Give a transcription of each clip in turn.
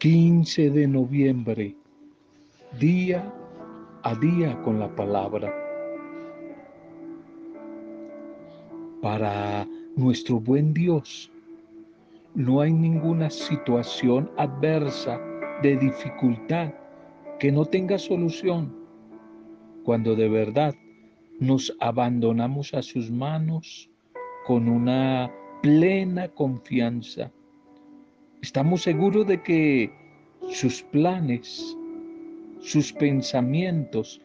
15 de noviembre, día a día con la palabra. Para nuestro buen Dios, no hay ninguna situación adversa de dificultad que no tenga solución cuando de verdad nos abandonamos a sus manos con una plena confianza Estamos seguros de que sus planes, sus pensamientos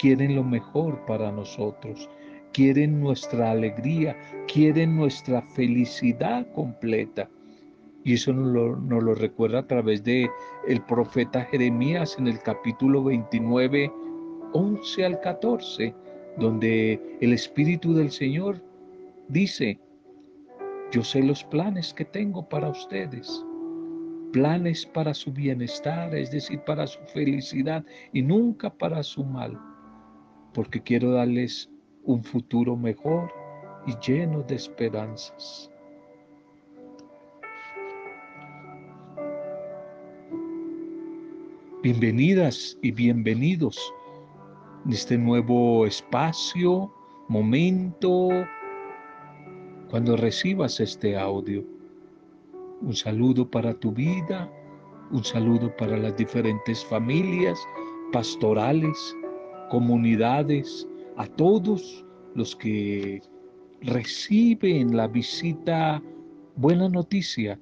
quieren lo mejor para nosotros, quieren nuestra alegría, quieren nuestra felicidad completa. Y eso nos lo, nos lo, recuerda a través de el profeta Jeremías en el capítulo 29, 11 al 14, donde el Espíritu del Señor dice, yo sé los planes que tengo para ustedes, planes para su bienestar, es decir, para su felicidad y nunca para su mal, porque quiero darles un futuro mejor y lleno de esperanzas. Bienvenidas y bienvenidos en este nuevo espacio, momento, cuando recibas este audio. Un saludo para tu vida, un saludo para las diferentes familias, pastorales, comunidades, a todos los que reciben la visita, buena noticia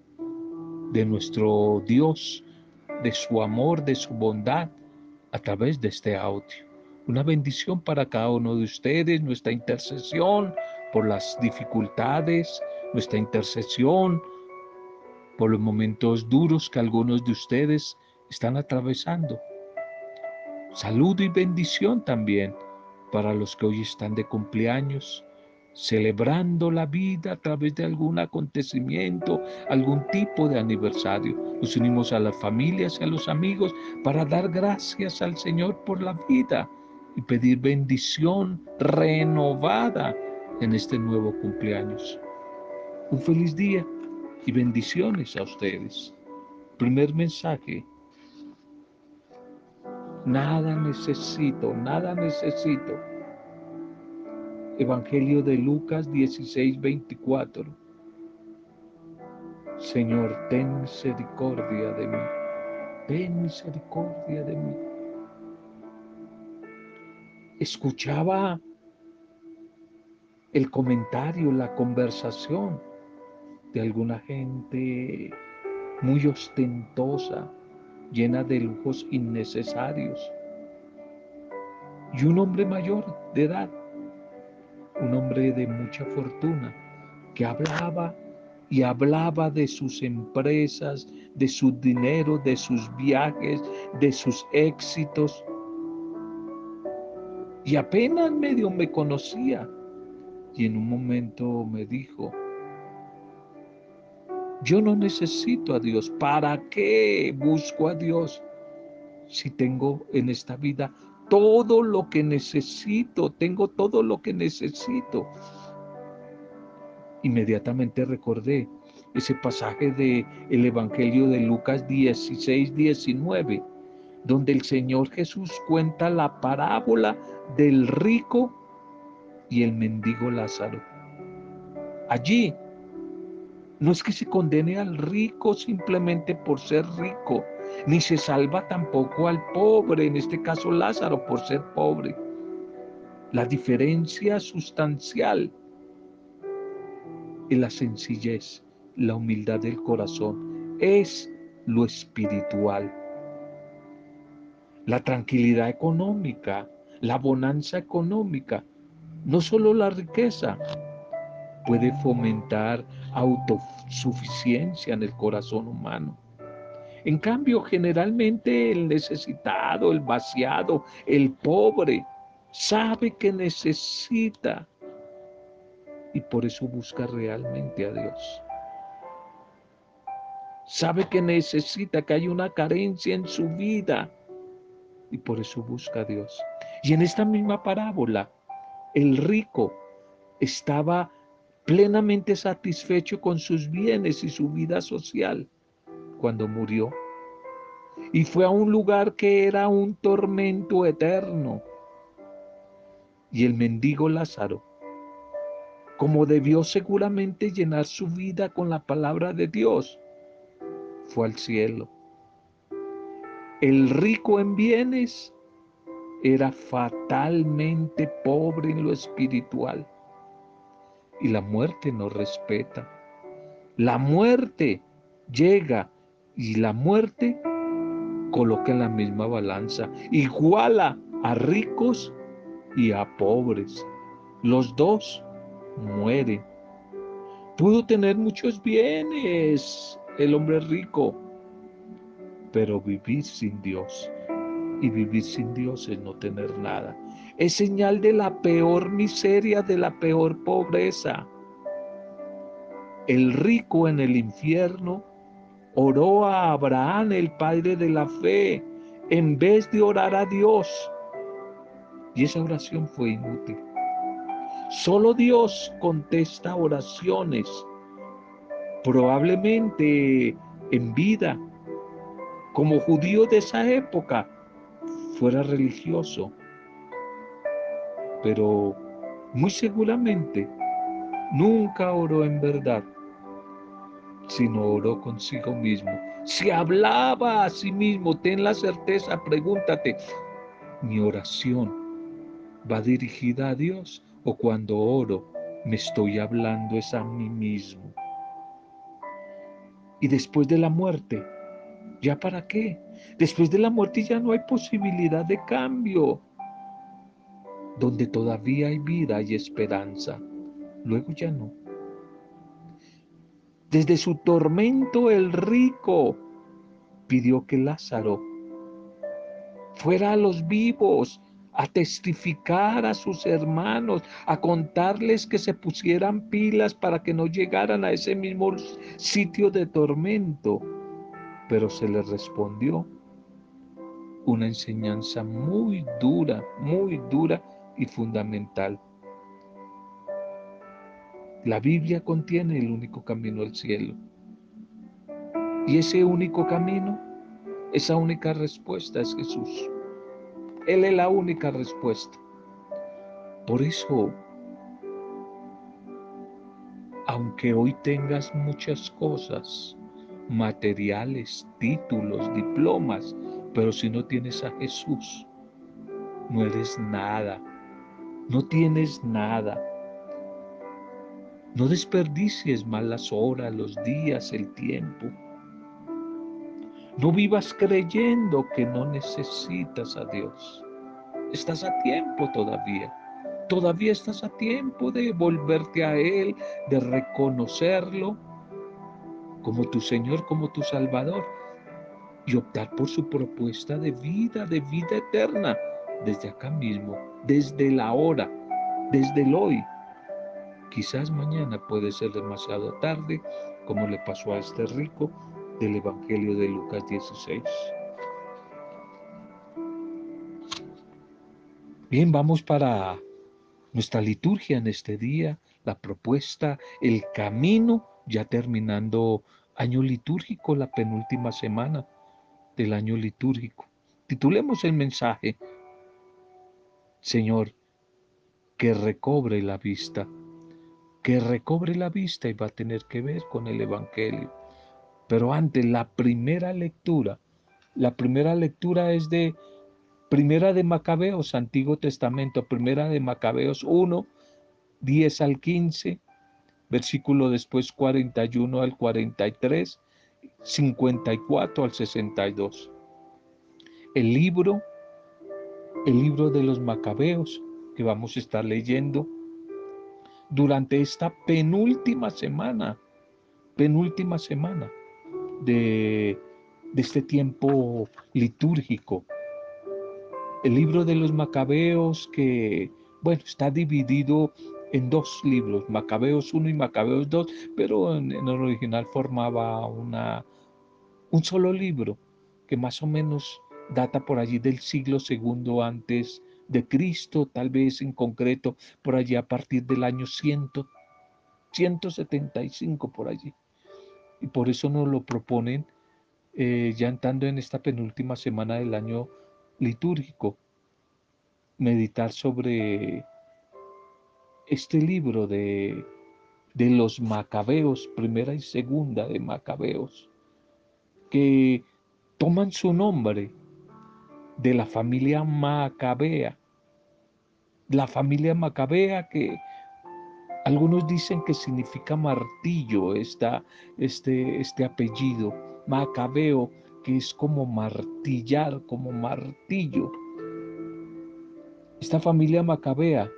de nuestro Dios, de su amor, de su bondad a través de este audio. Una bendición para cada uno de ustedes, nuestra intercesión por las dificultades, nuestra intercesión, por los momentos duros que algunos de ustedes están atravesando. Salud y bendición también para los que hoy están de cumpleaños, celebrando la vida a través de algún acontecimiento, algún tipo de aniversario. Nos unimos a las familias y a los amigos para dar gracias al Señor por la vida y pedir bendición renovada en este nuevo cumpleaños. Un feliz día y bendiciones a ustedes. Primer mensaje. Nada necesito, nada necesito. Evangelio de Lucas 16, 24. Señor, ten misericordia de mí. Ten misericordia de mí. Escuchaba el comentario, la conversación de alguna gente muy ostentosa, llena de lujos innecesarios. Y un hombre mayor de edad, un hombre de mucha fortuna, que hablaba y hablaba de sus empresas, de su dinero, de sus viajes, de sus éxitos. Y apenas medio me conocía y en un momento me dijo, yo no necesito a Dios. ¿Para qué busco a Dios si tengo en esta vida todo lo que necesito? Tengo todo lo que necesito. Inmediatamente recordé ese pasaje de el Evangelio de Lucas 16, 19, donde el Señor Jesús cuenta la parábola del rico y el mendigo Lázaro. Allí no es que se condene al rico simplemente por ser rico, ni se salva tampoco al pobre, en este caso Lázaro, por ser pobre. La diferencia sustancial es la sencillez, la humildad del corazón, es lo espiritual. La tranquilidad económica, la bonanza económica, no solo la riqueza puede fomentar autosuficiencia en el corazón humano. En cambio, generalmente el necesitado, el vaciado, el pobre, sabe que necesita y por eso busca realmente a Dios. Sabe que necesita, que hay una carencia en su vida y por eso busca a Dios. Y en esta misma parábola, el rico estaba plenamente satisfecho con sus bienes y su vida social cuando murió y fue a un lugar que era un tormento eterno. Y el mendigo Lázaro, como debió seguramente llenar su vida con la palabra de Dios, fue al cielo. El rico en bienes era fatalmente pobre en lo espiritual. Y la muerte no respeta. La muerte llega y la muerte coloca en la misma balanza. Iguala a ricos y a pobres. Los dos mueren. Pudo tener muchos bienes el hombre rico, pero vivir sin Dios y vivir sin Dios es no tener nada. Es señal de la peor miseria, de la peor pobreza. El rico en el infierno oró a Abraham, el padre de la fe, en vez de orar a Dios. Y esa oración fue inútil. Solo Dios contesta oraciones, probablemente en vida, como judío de esa época, fuera religioso, pero muy seguramente nunca oró en verdad, sino oró consigo mismo. Si hablaba a sí mismo, ten la certeza, pregúntate, ¿mi oración va dirigida a Dios o cuando oro me estoy hablando es a mí mismo? Y después de la muerte, ¿Ya para qué? Después de la muerte ya no hay posibilidad de cambio. Donde todavía hay vida y esperanza. Luego ya no. Desde su tormento el rico pidió que Lázaro fuera a los vivos a testificar a sus hermanos, a contarles que se pusieran pilas para que no llegaran a ese mismo sitio de tormento pero se le respondió una enseñanza muy dura, muy dura y fundamental. La Biblia contiene el único camino al cielo. Y ese único camino, esa única respuesta es Jesús. Él es la única respuesta. Por eso, aunque hoy tengas muchas cosas, materiales, títulos, diplomas, pero si no tienes a Jesús, no eres nada, no tienes nada. No desperdicies más las horas, los días, el tiempo. No vivas creyendo que no necesitas a Dios. Estás a tiempo todavía. Todavía estás a tiempo de volverte a Él, de reconocerlo como tu Señor, como tu Salvador, y optar por su propuesta de vida, de vida eterna, desde acá mismo, desde la hora, desde el hoy. Quizás mañana puede ser demasiado tarde, como le pasó a este rico del Evangelio de Lucas 16. Bien, vamos para nuestra liturgia en este día, la propuesta, el camino ya terminando año litúrgico, la penúltima semana del año litúrgico. Titulemos el mensaje, Señor, que recobre la vista, que recobre la vista y va a tener que ver con el Evangelio. Pero antes, la primera lectura, la primera lectura es de Primera de Macabeos, Antiguo Testamento, Primera de Macabeos 1, 10 al 15, versículo después 41 al 43, 54 al 62. El libro, el libro de los macabeos que vamos a estar leyendo durante esta penúltima semana, penúltima semana de, de este tiempo litúrgico. El libro de los macabeos que, bueno, está dividido en dos libros, Macabeos 1 y Macabeos 2, pero en, el original formaba una, un solo libro que más o menos data por allí del siglo segundo antes de Cristo, tal vez en concreto por allí a partir del año 100, 175 por allí. Y por eso nos lo proponen eh, ya entrando en esta penúltima semana del año litúrgico, meditar sobre este libro de, de los macabeos, primera y segunda de macabeos, que toman su nombre de la familia macabea. La familia macabea que algunos dicen que significa martillo, esta, este, este apellido, macabeo, que es como martillar, como martillo. Esta familia macabea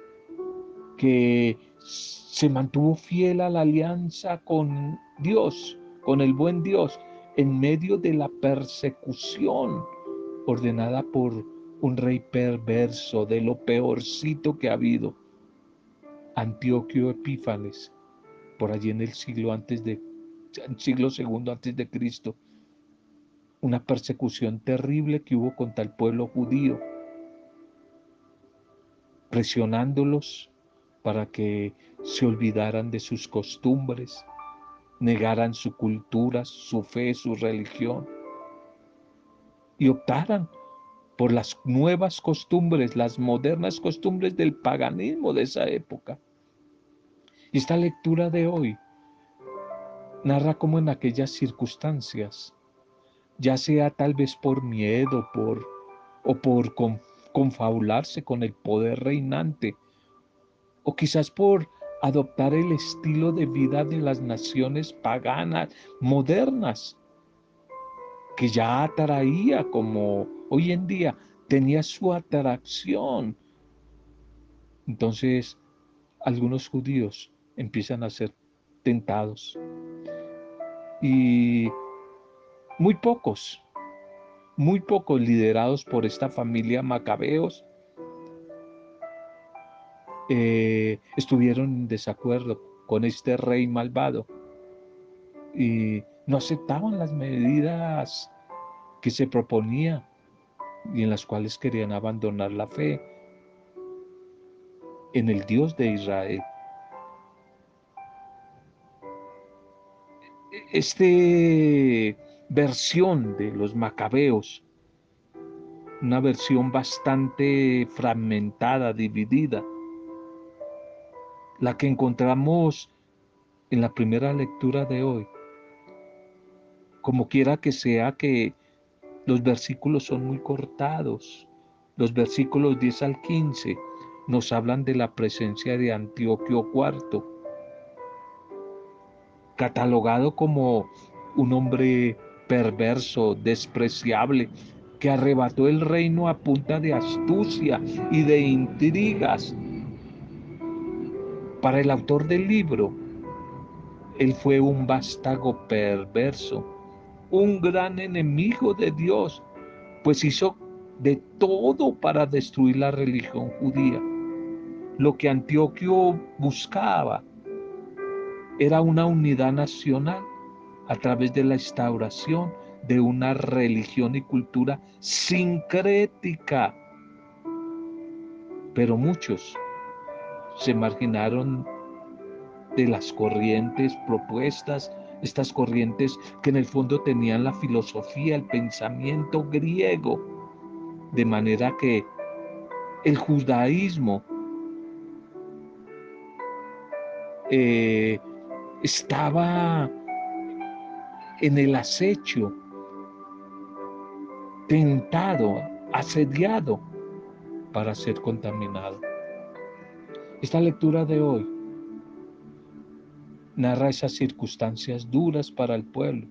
que se mantuvo fiel a la alianza con Dios, con el buen Dios, en medio de la persecución ordenada por un rey perverso, de lo peorcito que ha habido. Antioquio Epífanes, por allí en el siglo antes de siglo segundo antes de Cristo, una persecución terrible que hubo contra el pueblo judío, presionándolos para que se olvidaran de sus costumbres, negaran su cultura, su fe, su religión y optaran por las nuevas costumbres, las modernas costumbres del paganismo de esa época. Esta lectura de hoy narra cómo en aquellas circunstancias, ya sea tal vez por miedo por, o por confabularse con el poder reinante, o quizás por adoptar el estilo de vida de las naciones paganas, modernas, que ya atraía como hoy en día tenía su atracción. Entonces, algunos judíos empiezan a ser tentados. Y muy pocos, muy pocos liderados por esta familia macabeos, eh, estuvieron en desacuerdo con este rey malvado y no aceptaban las medidas que se proponía y en las cuales querían abandonar la fe en el Dios de Israel. Este versión de los macabeos, una versión bastante fragmentada, dividida, la que encontramos en la primera lectura de hoy. Como quiera que sea que los versículos son muy cortados, los versículos 10 al 15 nos hablan de la presencia de Antioquio IV, catalogado como un hombre perverso, despreciable, que arrebató el reino a punta de astucia y de intrigas para el autor del libro, él fue un vástago perverso, un gran enemigo de Dios, pues hizo de todo para destruir la religión judía. Lo que Antioquio buscaba era una unidad nacional a través de la instauración de una religión y cultura sincrética. Pero muchos se marginaron de las corrientes propuestas, estas corrientes que en el fondo tenían la filosofía, el pensamiento griego, de manera que el judaísmo eh, estaba en el acecho, tentado, asediado para ser contaminado. Esta lectura de hoy narra esas circunstancias duras para el pueblo.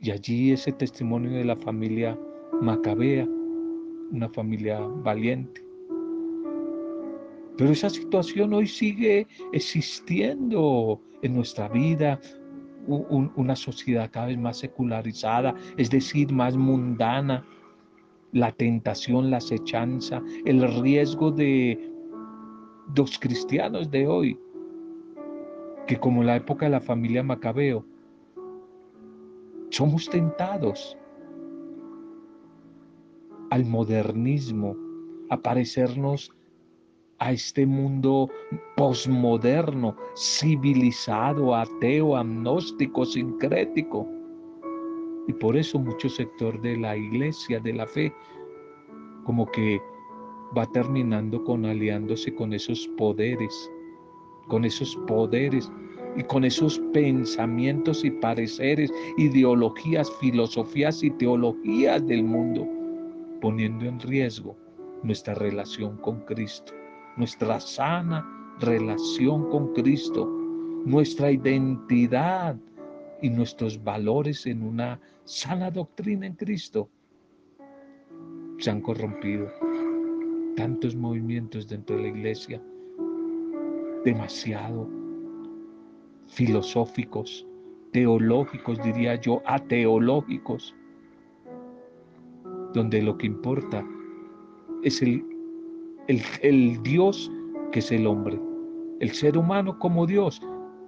Y allí ese testimonio de la familia Macabea, una familia valiente. Pero esa situación hoy sigue existiendo en nuestra vida, una sociedad cada vez más secularizada, es decir, más mundana, la tentación, la acechanza, el riesgo de los cristianos de hoy, que como la época de la familia Macabeo, somos tentados al modernismo, a parecernos a este mundo posmoderno, civilizado, ateo, agnóstico, sincrético. Y por eso mucho sector de la iglesia, de la fe, como que va terminando con aliándose con esos poderes, con esos poderes y con esos pensamientos y pareceres, ideologías, filosofías y teologías del mundo, poniendo en riesgo nuestra relación con Cristo, nuestra sana relación con Cristo, nuestra identidad y nuestros valores en una sana doctrina en Cristo se han corrompido. Tantos movimientos dentro de la iglesia, demasiado filosóficos, teológicos, diría yo, ateológicos, donde lo que importa es el, el, el Dios que es el hombre, el ser humano como Dios,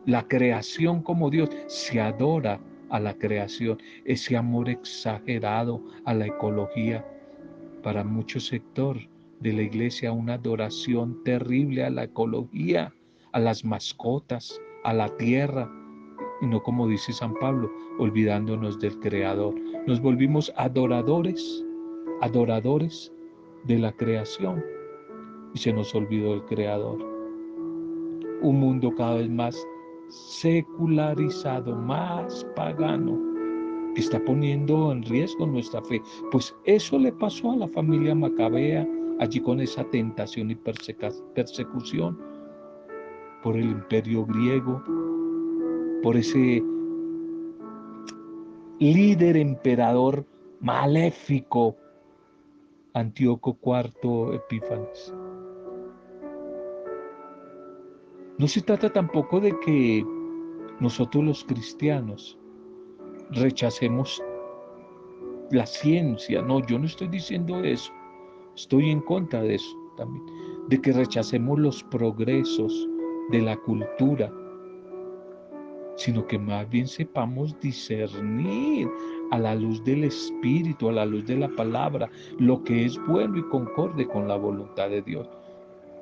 la creación como Dios, se adora a la creación, ese amor exagerado a la ecología. Para mucho sector de la iglesia, una adoración terrible a la ecología, a las mascotas, a la tierra, y no como dice San Pablo, olvidándonos del Creador. Nos volvimos adoradores, adoradores de la creación, y se nos olvidó el Creador. Un mundo cada vez más secularizado, más pagano, está poniendo en riesgo nuestra fe. Pues eso le pasó a la familia Macabea allí con esa tentación y persecución por el imperio griego, por ese líder emperador maléfico, Antíoco IV Epífanes. No se trata tampoco de que nosotros los cristianos rechacemos la ciencia. No, yo no estoy diciendo eso. Estoy en contra de eso también. De que rechacemos los progresos de la cultura, sino que más bien sepamos discernir a la luz del Espíritu, a la luz de la palabra, lo que es bueno y concorde con la voluntad de Dios.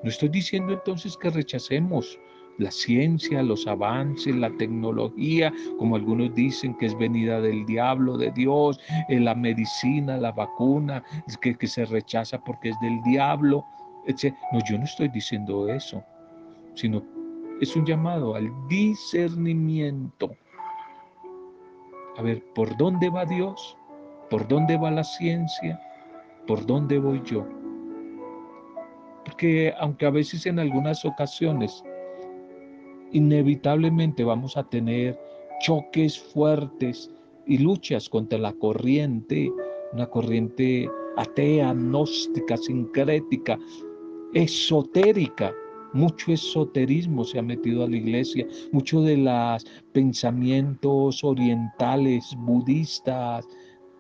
No estoy diciendo entonces que rechacemos la ciencia, los avances, la tecnología, como algunos dicen que es venida del diablo, de Dios, eh, la medicina, la vacuna, que, que se rechaza porque es del diablo. Etc. No, yo no estoy diciendo eso, sino es un llamado al discernimiento. A ver, ¿por dónde va Dios? ¿Por dónde va la ciencia? ¿Por dónde voy yo? Porque aunque a veces en algunas ocasiones inevitablemente vamos a tener choques fuertes y luchas contra la corriente, una corriente atea, gnóstica, sincrética, esotérica. Mucho esoterismo se ha metido a la iglesia, mucho de los pensamientos orientales, budistas,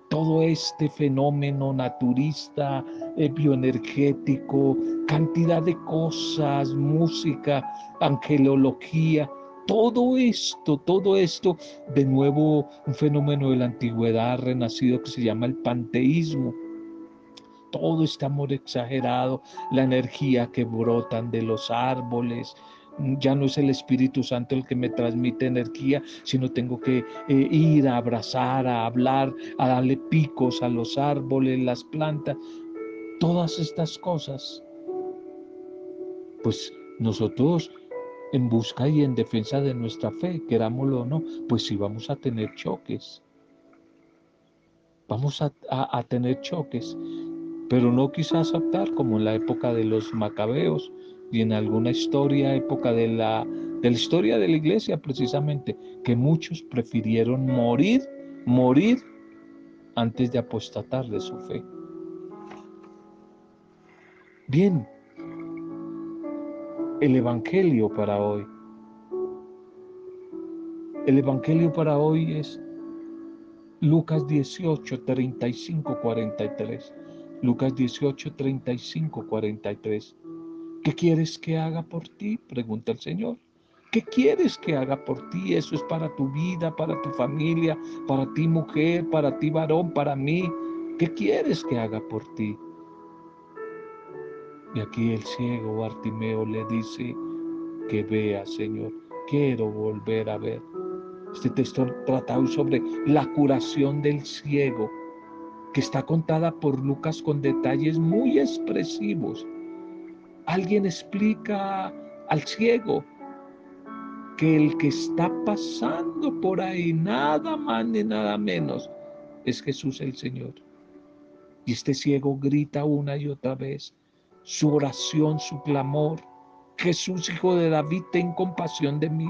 todo este fenómeno naturista, eh, bioenergético, cantidad de cosas, música, angelología, todo esto, todo esto, de nuevo un fenómeno de la antigüedad renacido que se llama el panteísmo. Todo este amor exagerado, la energía que brotan de los árboles, ya no es el Espíritu Santo el que me transmite energía, sino tengo que eh, ir a abrazar, a hablar, a darle picos a los árboles, las plantas, todas estas cosas. Pues nosotros en busca y en defensa de nuestra fe, querámoslo o no, pues sí vamos a tener choques. Vamos a, a tener choques, pero no quizás optar como en la época de los macabeos, y en alguna historia, época de la, de la historia de la iglesia precisamente, que muchos prefirieron morir, morir antes de apostatar de su fe. Bien, el Evangelio para hoy. El Evangelio para hoy es Lucas 18, 35, 43. Lucas 18, 35, 43. ¿Qué quieres que haga por ti? Pregunta el Señor. ¿Qué quieres que haga por ti? Eso es para tu vida, para tu familia, para ti mujer, para ti varón, para mí. ¿Qué quieres que haga por ti? Y aquí el ciego Bartimeo le dice que vea, Señor, quiero volver a ver. Este texto trata sobre la curación del ciego, que está contada por Lucas con detalles muy expresivos. Alguien explica al ciego que el que está pasando por ahí, nada más ni nada menos, es Jesús el Señor. Y este ciego grita una y otra vez su oración, su clamor. Jesús, hijo de David, ten compasión de mí.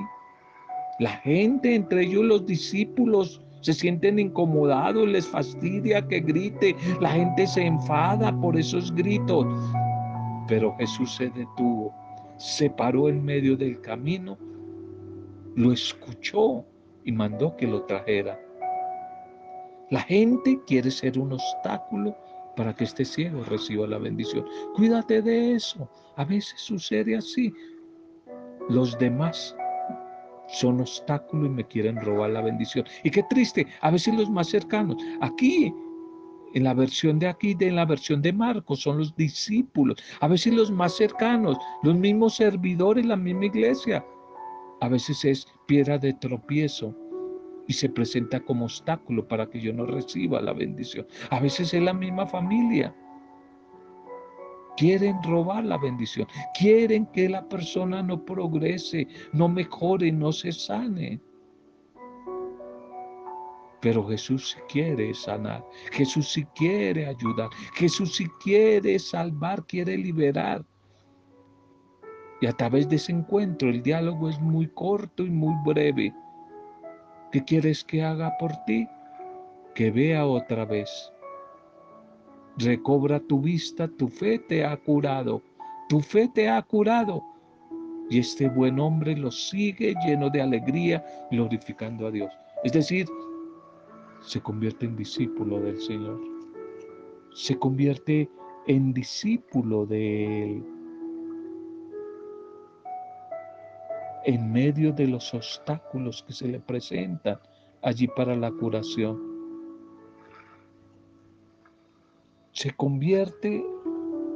La gente, entre ellos los discípulos, se sienten incomodados, les fastidia que grite, la gente se enfada por esos gritos. Pero Jesús se detuvo, se paró en medio del camino, lo escuchó y mandó que lo trajera. La gente quiere ser un obstáculo para que este ciego reciba la bendición. Cuídate de eso. A veces sucede así. Los demás son obstáculo y me quieren robar la bendición. Y qué triste, a veces los más cercanos. Aquí, en la versión de aquí, en la versión de Marcos, son los discípulos. A veces los más cercanos, los mismos servidores, la misma iglesia. A veces es piedra de tropiezo y se presenta como obstáculo para que yo no reciba la bendición. A veces es la misma familia. Quieren robar la bendición. Quieren que la persona no progrese, no mejore, no se sane. Pero Jesús quiere sanar. Jesús sí quiere ayudar. Jesús sí quiere salvar, quiere liberar. Y a través de ese encuentro el diálogo es muy corto y muy breve. ¿Qué quieres que haga por ti? Que vea otra vez. Recobra tu vista, tu fe te ha curado. Tu fe te ha curado. Y este buen hombre lo sigue lleno de alegría, glorificando a Dios. Es decir, se convierte en discípulo del Señor. Se convierte en discípulo de Él. en medio de los obstáculos que se le presentan allí para la curación. Se convierte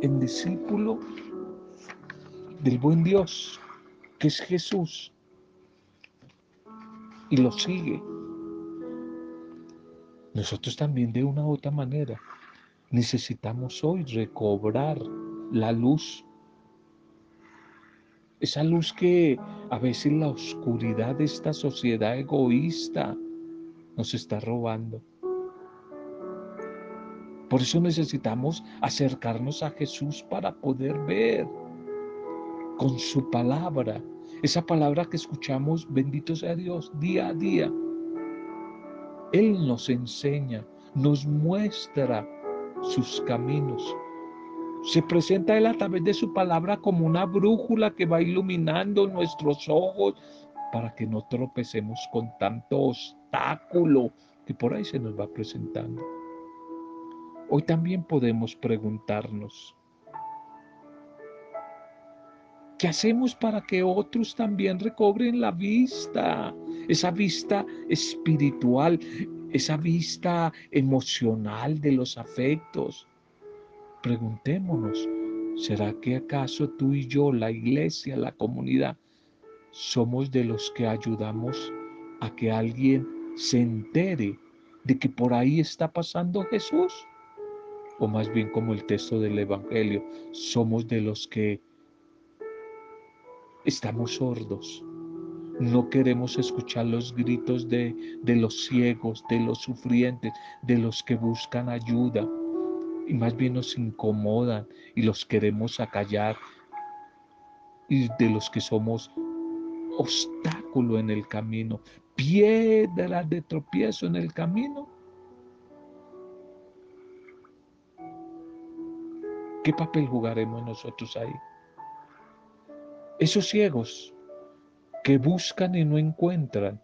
en discípulo del buen Dios, que es Jesús, y lo sigue. Nosotros también de una u otra manera necesitamos hoy recobrar la luz esa luz que a veces la oscuridad de esta sociedad egoísta nos está robando. Por eso necesitamos acercarnos a Jesús para poder ver con su palabra, esa palabra que escuchamos, bendito sea Dios, día a día. Él nos enseña, nos muestra sus caminos, se presenta Él a través de su palabra como una brújula que va iluminando nuestros ojos para que no tropecemos con tanto obstáculo que por ahí se nos va presentando. Hoy también podemos preguntarnos, ¿qué hacemos para que otros también recobren la vista? Esa vista espiritual, esa vista emocional de los afectos Preguntémonos, ¿será que acaso tú y yo, la iglesia, la comunidad, somos de los que ayudamos a que alguien se entere de que por ahí está pasando Jesús? O más bien como el texto del Evangelio, somos de los que estamos sordos. No queremos escuchar los gritos de, de los ciegos, de los sufrientes, de los que buscan ayuda y más bien nos incomodan y los queremos acallar y de los que somos obstáculo en el camino, piedra de tropiezo en el camino. ¿Qué papel jugaremos nosotros ahí? Esos ciegos que buscan y no encuentran,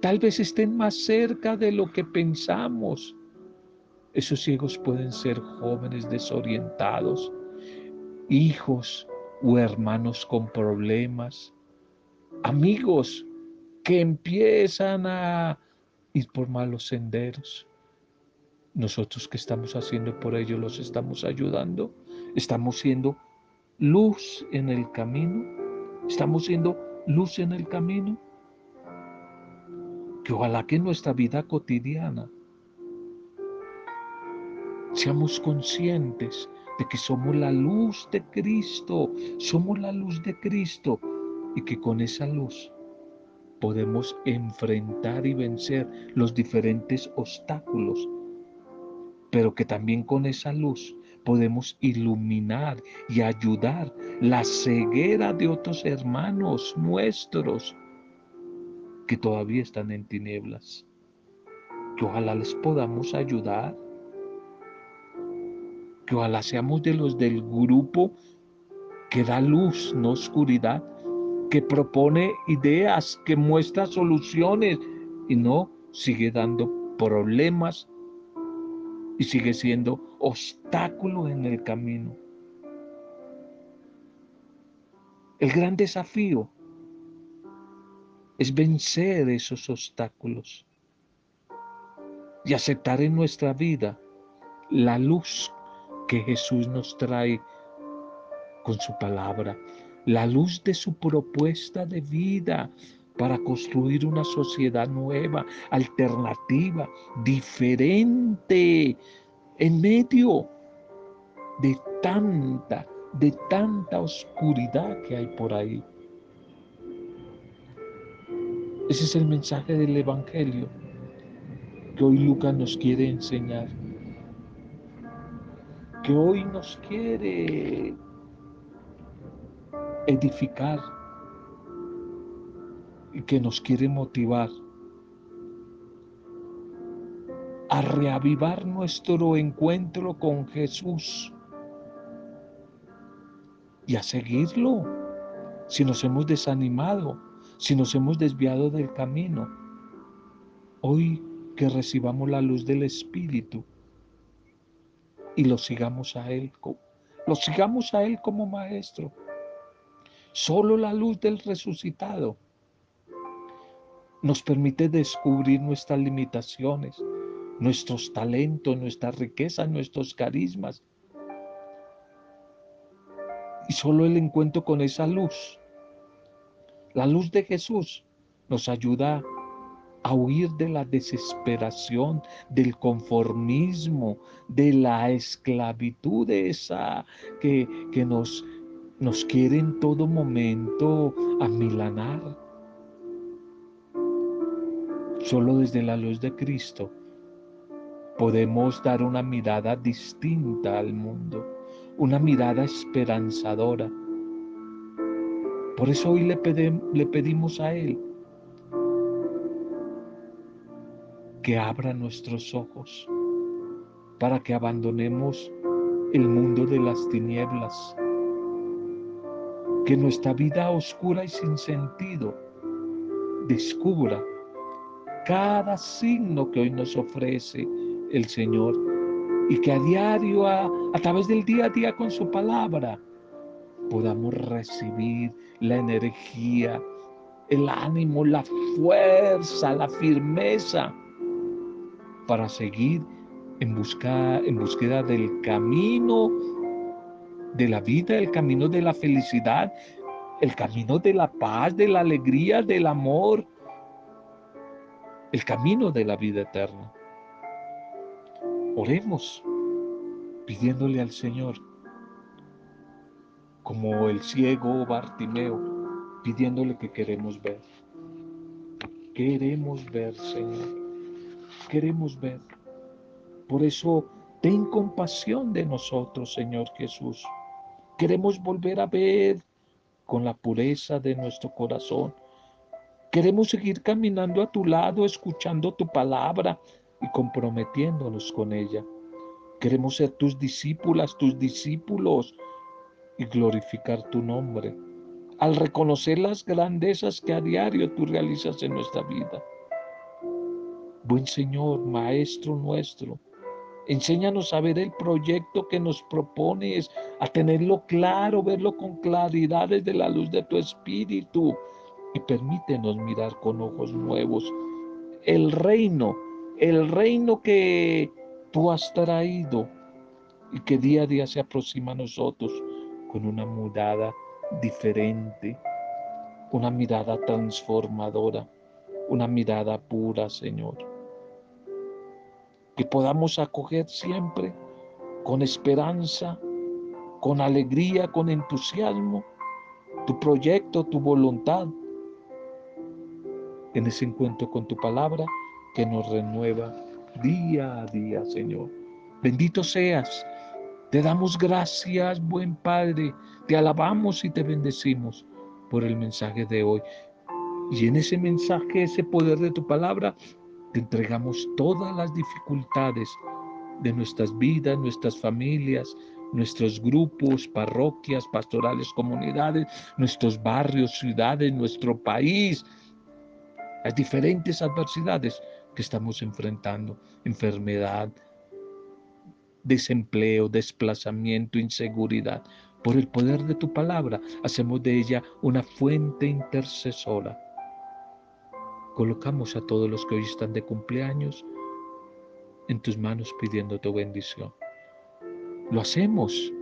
tal vez estén más cerca de lo que pensamos esos ciegos pueden ser jóvenes desorientados, hijos o hermanos con problemas, amigos que empiezan a ir por malos senderos. Nosotros que estamos haciendo por ellos los estamos ayudando. Estamos siendo luz en el camino. Estamos siendo luz en el camino. Que ojalá que nuestra vida cotidiana seamos conscientes de que somos la luz de Cristo, somos la luz de Cristo y que con esa luz podemos enfrentar y vencer los diferentes obstáculos, pero que también con esa luz podemos iluminar y ayudar la ceguera de otros hermanos nuestros que todavía están en tinieblas. Que ojalá les podamos ayudar. Que ojalá seamos de los del grupo que da luz, no oscuridad, que propone ideas, que muestra soluciones y no sigue dando problemas y sigue siendo obstáculo en el camino. El gran desafío es vencer esos obstáculos y aceptar en nuestra vida la luz que Jesús nos trae con su palabra, la luz de su propuesta de vida para construir una sociedad nueva, alternativa, diferente, en medio de tanta, de tanta oscuridad que hay por ahí. Ese es el mensaje del Evangelio que hoy Lucas nos quiere enseñar, que hoy nos quiere edificar y que nos quiere motivar a reavivar nuestro encuentro con Jesús y a seguirlo si nos hemos desanimado, si nos hemos desviado del camino. Hoy que recibamos la luz del Espíritu y lo sigamos a Él, lo sigamos a Él como Maestro. Solo la luz del resucitado nos permite descubrir nuestras limitaciones, nuestros talentos, nuestra riqueza, nuestros carismas. Y solo el encuentro con esa luz, la luz de Jesús, nos ayuda a huir de la desesperación, del conformismo, de la esclavitud esa que, que nos nos quiere en todo momento amilanar. Solo desde la luz de Cristo podemos dar una mirada distinta al mundo, una mirada esperanzadora. Por eso hoy le, le pedimos a Él que abra nuestros ojos para que abandonemos el mundo de las tinieblas que nuestra vida oscura y sin sentido descubra cada signo que hoy nos ofrece el Señor y que a diario, a, través del día a día con su palabra, podamos recibir la energía, el ánimo, la fuerza, la firmeza para seguir en, busca, en búsqueda del camino de la vida, el camino de la felicidad, el camino de la paz, de la alegría, del amor, el camino de la vida eterna. Oremos pidiéndole al Señor, como el ciego Bartimeo, pidiéndole que queremos ver. Queremos ver, Señor. Queremos ver. Por eso, ten compasión de nosotros, Señor Jesús. Queremos volver a ver con la pureza de nuestro corazón. Queremos seguir caminando a tu lado, escuchando tu palabra y comprometiéndonos con ella. Queremos ser tus discípulas, tus discípulos y glorificar tu nombre al reconocer las grandezas que a diario tú realizas en nuestra vida. Buen Señor, Maestro nuestro, Enséñanos a ver el proyecto que nos propones, a tenerlo claro, verlo con claridad desde la luz de tu espíritu. Y permítenos mirar con ojos nuevos el reino, el reino que tú has traído y que día a día se aproxima a nosotros con una mirada diferente, una mirada transformadora, una mirada pura, Señor. Que podamos acoger siempre con esperanza, con alegría, con entusiasmo, tu proyecto, tu voluntad, en ese encuentro con tu palabra que nos renueva día a día, Señor. Bendito seas. Te damos gracias, buen Padre. Te alabamos y te bendecimos por el mensaje de hoy. Y en ese mensaje, ese poder de tu palabra, te entregamos todas las dificultades de nuestras vidas, nuestras familias, nuestros grupos, parroquias, pastorales, comunidades, nuestros barrios, ciudades, nuestro país, las diferentes adversidades que estamos enfrentando, enfermedad, desempleo, desplazamiento, inseguridad. Por el poder de tu palabra, hacemos de ella una fuente intercesora. Colocamos a todos los que hoy están de cumpleaños en tus manos pidiendo tu bendición. Lo hacemos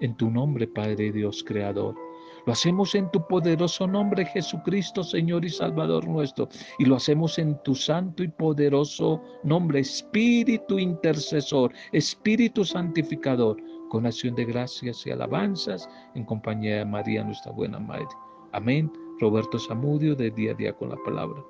en tu nombre, Padre Dios Creador. Lo hacemos en tu poderoso nombre, Jesucristo, Señor y Salvador nuestro. Y lo hacemos en tu santo y poderoso nombre, Espíritu intercesor, Espíritu santificador, con acción de gracias y alabanzas, en compañía de María, nuestra buena Madre. Amén. Roberto Zamudio, de día a día con la palabra.